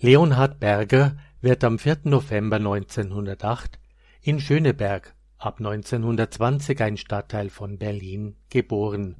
Leonhard Berger wird am 4. November 1908 in Schöneberg, ab 1920 ein Stadtteil von Berlin, geboren.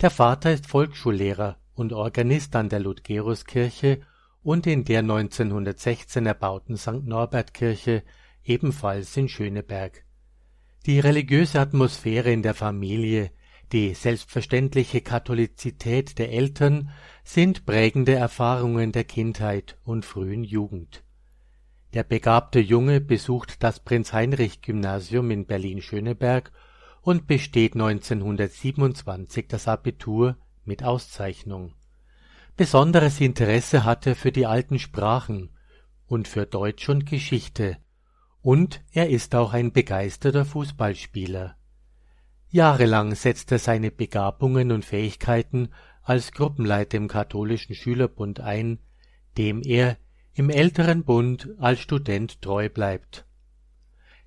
Der Vater ist Volksschullehrer und Organist an der Ludgerus-Kirche und in der 1916 erbauten St. Norbert-Kirche, ebenfalls in Schöneberg. Die religiöse Atmosphäre in der Familie, die selbstverständliche Katholizität der Eltern sind prägende Erfahrungen der Kindheit und frühen Jugend. Der begabte Junge besucht das Prinz-Heinrich-Gymnasium in Berlin-Schöneberg und besteht 1927 das Abitur mit Auszeichnung. Besonderes Interesse hat er für die alten Sprachen und für Deutsch und Geschichte, und er ist auch ein begeisterter Fußballspieler. Jahrelang setzt er seine Begabungen und Fähigkeiten als Gruppenleiter im katholischen Schülerbund ein, dem er im älteren Bund als Student treu bleibt.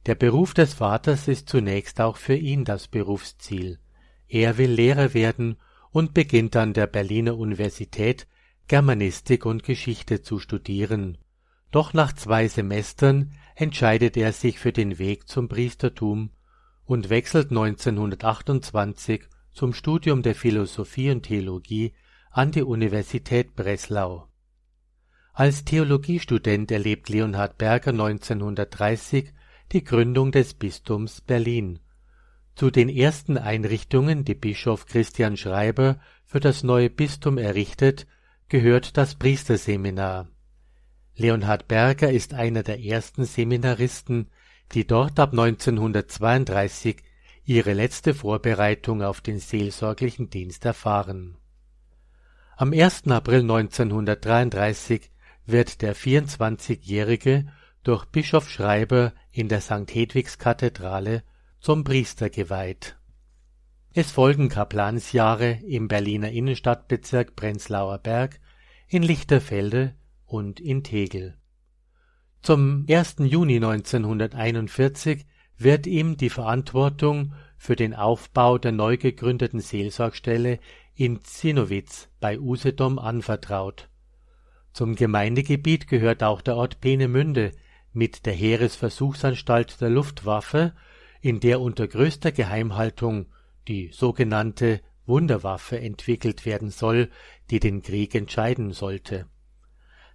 Der Beruf des Vaters ist zunächst auch für ihn das Berufsziel. Er will Lehrer werden und beginnt an der Berliner Universität Germanistik und Geschichte zu studieren. Doch nach zwei Semestern entscheidet er sich für den Weg zum Priestertum und wechselt 1928 zum Studium der Philosophie und Theologie an die Universität Breslau. Als Theologiestudent erlebt Leonhard Berger 1930 die Gründung des Bistums Berlin. Zu den ersten Einrichtungen, die Bischof Christian Schreiber für das neue Bistum errichtet, gehört das Priesterseminar. Leonhard Berger ist einer der ersten Seminaristen, die dort ab 1932 ihre letzte Vorbereitung auf den seelsorglichen Dienst erfahren. Am 1. April 1933 wird der 24-Jährige durch Bischof Schreiber in der St. Hedwigs Kathedrale zum Priester geweiht. Es folgen Kaplansjahre im Berliner Innenstadtbezirk Prenzlauer Berg, in Lichterfelde und in Tegel. Zum 1. Juni 1941 wird ihm die Verantwortung für den Aufbau der neu gegründeten Seelsorgstelle in Zinnowitz bei Usedom anvertraut. Zum Gemeindegebiet gehört auch der Ort Peenemünde mit der Heeresversuchsanstalt der Luftwaffe, in der unter größter Geheimhaltung die sogenannte Wunderwaffe entwickelt werden soll, die den Krieg entscheiden sollte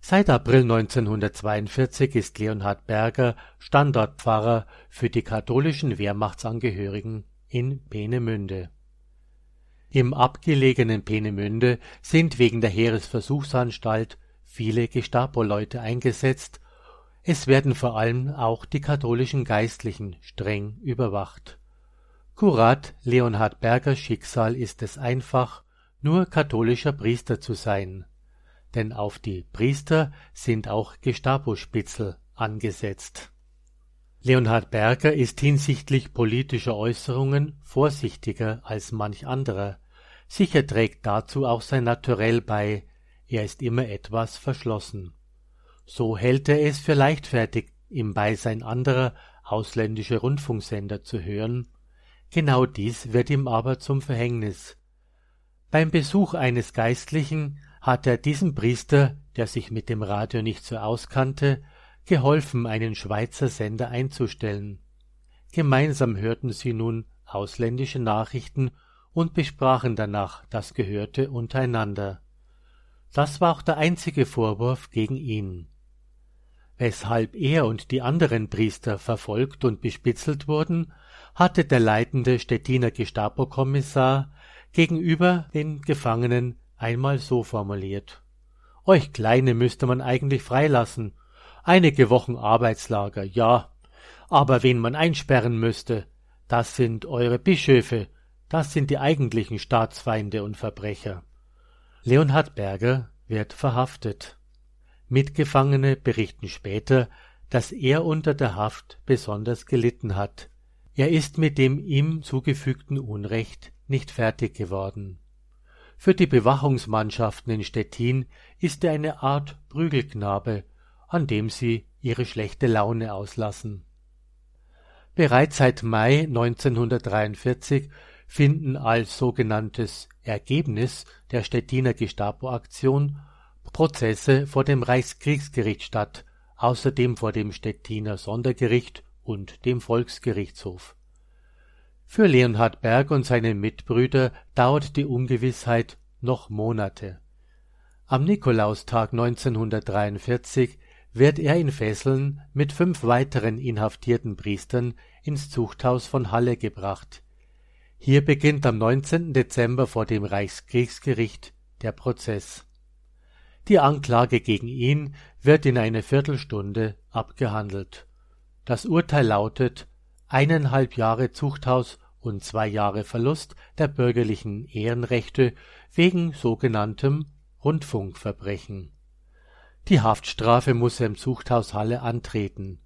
Seit April 1942 ist Leonhard Berger Standortpfarrer für die katholischen Wehrmachtsangehörigen in Peenemünde. Im abgelegenen Peenemünde sind wegen der Heeresversuchsanstalt viele Gestapo-Leute eingesetzt, es werden vor allem auch die katholischen Geistlichen streng überwacht. Kurat Leonhard Bergers Schicksal ist es einfach, nur katholischer Priester zu sein denn auf die Priester sind auch Gestapo-Spitzel angesetzt. Leonhard Berger ist hinsichtlich politischer Äußerungen vorsichtiger als manch anderer. Sicher trägt dazu auch sein Naturell bei, er ist immer etwas verschlossen. So hält er es für leichtfertig, im Beisein anderer ausländischer Rundfunksender zu hören. Genau dies wird ihm aber zum Verhängnis. Beim Besuch eines Geistlichen hat er diesem Priester, der sich mit dem Radio nicht so auskannte, geholfen, einen Schweizer Sender einzustellen. Gemeinsam hörten sie nun ausländische Nachrichten und besprachen danach das Gehörte untereinander. Das war auch der einzige Vorwurf gegen ihn. Weshalb er und die anderen Priester verfolgt und bespitzelt wurden, hatte der leitende Stettiner Gestapo-Kommissar gegenüber den Gefangenen einmal so formuliert. Euch Kleine müsste man eigentlich freilassen. Einige Wochen Arbeitslager, ja. Aber wen man einsperren müsste, das sind eure Bischöfe, das sind die eigentlichen Staatsfeinde und Verbrecher. Leonhard Berger wird verhaftet. Mitgefangene berichten später, dass er unter der Haft besonders gelitten hat. Er ist mit dem ihm zugefügten Unrecht nicht fertig geworden. Für die Bewachungsmannschaften in Stettin ist er eine Art Prügelknabe, an dem sie ihre schlechte Laune auslassen. Bereits seit Mai 1943 finden als sogenanntes Ergebnis der Stettiner Gestapo-Aktion Prozesse vor dem Reichskriegsgericht statt, außerdem vor dem Stettiner Sondergericht und dem Volksgerichtshof. Für Leonhard Berg und seine Mitbrüder dauert die Ungewissheit noch Monate. Am Nikolaustag 1943 wird er in Fesseln mit fünf weiteren inhaftierten Priestern ins Zuchthaus von Halle gebracht. Hier beginnt am 19. Dezember vor dem Reichskriegsgericht der Prozess. Die Anklage gegen ihn wird in einer Viertelstunde abgehandelt. Das Urteil lautet eineinhalb Jahre Zuchthaus und zwei Jahre Verlust der bürgerlichen Ehrenrechte wegen sogenanntem Rundfunkverbrechen. Die Haftstrafe muss er im Zuchthaus Halle antreten.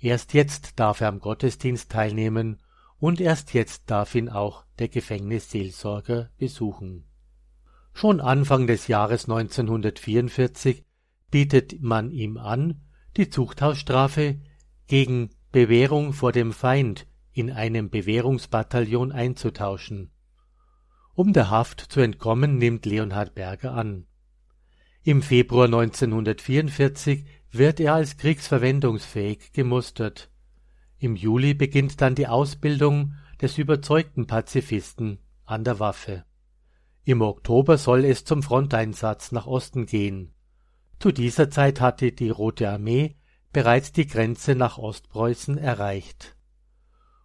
Erst jetzt darf er am Gottesdienst teilnehmen und erst jetzt darf ihn auch der Gefängnisseelsorger besuchen. Schon Anfang des Jahres 1944 bietet man ihm an, die Zuchthausstrafe gegen Bewährung vor dem Feind in einem Bewährungsbataillon einzutauschen. Um der Haft zu entkommen, nimmt Leonhard Berger an. Im Februar 1944 wird er als kriegsverwendungsfähig gemustert. Im Juli beginnt dann die Ausbildung des überzeugten Pazifisten an der Waffe. Im Oktober soll es zum Fronteinsatz nach Osten gehen. Zu dieser Zeit hatte die Rote Armee bereits die Grenze nach Ostpreußen erreicht.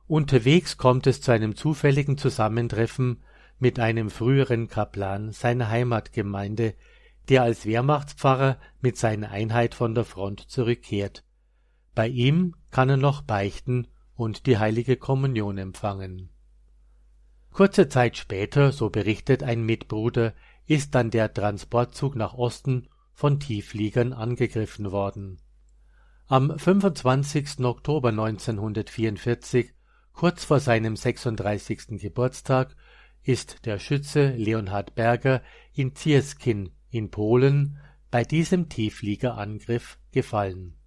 Unterwegs kommt es zu einem zufälligen Zusammentreffen mit einem früheren Kaplan seiner Heimatgemeinde, der als Wehrmachtspfarrer mit seiner Einheit von der Front zurückkehrt. Bei ihm kann er noch beichten und die heilige Kommunion empfangen. Kurze Zeit später, so berichtet ein Mitbruder, ist dann der Transportzug nach Osten von Tieffliegern angegriffen worden. Am 25. Oktober 1944 Kurz vor seinem 36. Geburtstag ist der Schütze Leonhard Berger in Zieskin in Polen bei diesem Tieffliegerangriff gefallen.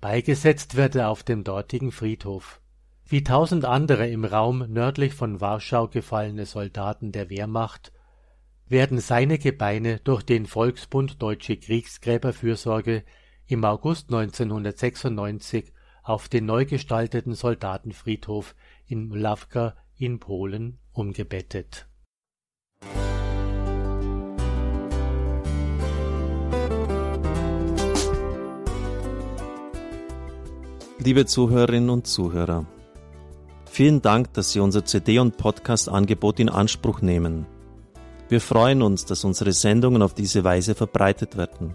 Beigesetzt wird er auf dem dortigen Friedhof. Wie tausend andere im Raum nördlich von Warschau gefallene Soldaten der Wehrmacht werden seine Gebeine durch den Volksbund Deutsche Kriegsgräberfürsorge im August 1996 auf den neu gestalteten Soldatenfriedhof in Mlawka in Polen umgebettet. Liebe Zuhörerinnen und Zuhörer, vielen Dank, dass Sie unser CD- und Podcast-Angebot in Anspruch nehmen. Wir freuen uns, dass unsere Sendungen auf diese Weise verbreitet werden.